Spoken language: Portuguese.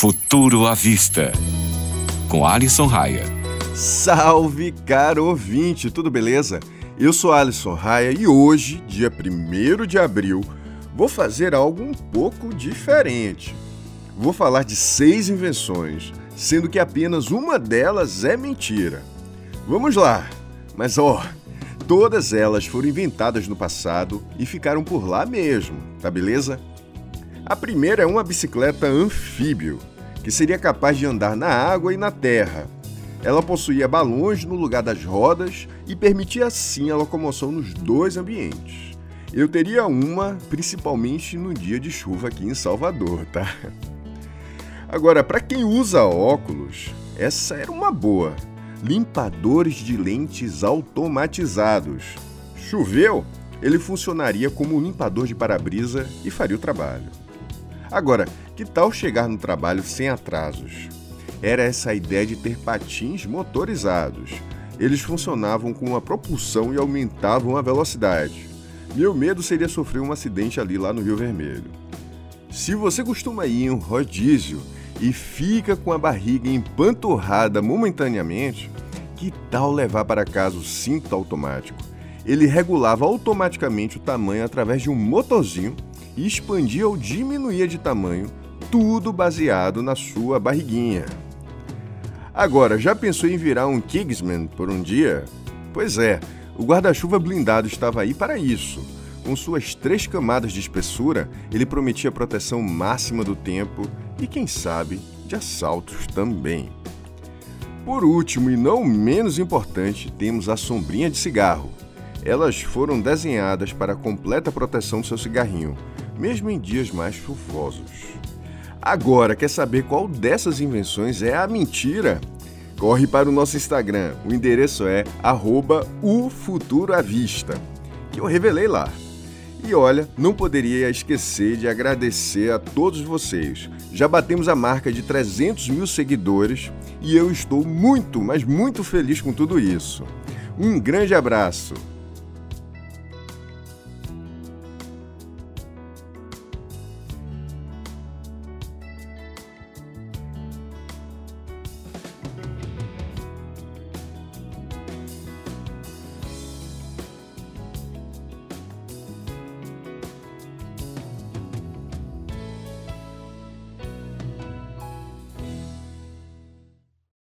Futuro à Vista, com Alisson Raia. Salve, caro ouvinte, tudo beleza? Eu sou Alisson Raia e hoje, dia 1 de abril, vou fazer algo um pouco diferente. Vou falar de seis invenções, sendo que apenas uma delas é mentira. Vamos lá, mas ó, todas elas foram inventadas no passado e ficaram por lá mesmo, tá beleza? A primeira é uma bicicleta anfíbio, que seria capaz de andar na água e na terra. Ela possuía balões no lugar das rodas e permitia assim a locomoção nos dois ambientes. Eu teria uma, principalmente no dia de chuva aqui em Salvador, tá? Agora, para quem usa óculos, essa era uma boa. Limpadores de lentes automatizados. Choveu? Ele funcionaria como um limpador de para-brisa e faria o trabalho. Agora, que tal chegar no trabalho sem atrasos? Era essa a ideia de ter patins motorizados. Eles funcionavam com uma propulsão e aumentavam a velocidade. Meu medo seria sofrer um acidente ali lá no Rio Vermelho. Se você costuma ir em um rodízio e fica com a barriga empanturrada momentaneamente, que tal levar para casa o cinto automático? Ele regulava automaticamente o tamanho através de um motorzinho expandia ou diminuía de tamanho, tudo baseado na sua barriguinha. Agora, já pensou em virar um Kingsman por um dia? Pois é, o guarda-chuva blindado estava aí para isso. Com suas três camadas de espessura, ele prometia proteção máxima do tempo e, quem sabe, de assaltos também. Por último e não menos importante, temos a sombrinha de cigarro. Elas foram desenhadas para a completa proteção do seu cigarrinho, mesmo em dias mais chuvosos. Agora, quer saber qual dessas invenções é a mentira? Corre para o nosso Instagram, o endereço é @o_futuro_à_vista, que eu revelei lá. E olha, não poderia esquecer de agradecer a todos vocês. Já batemos a marca de 300 mil seguidores e eu estou muito, mas muito feliz com tudo isso. Um grande abraço!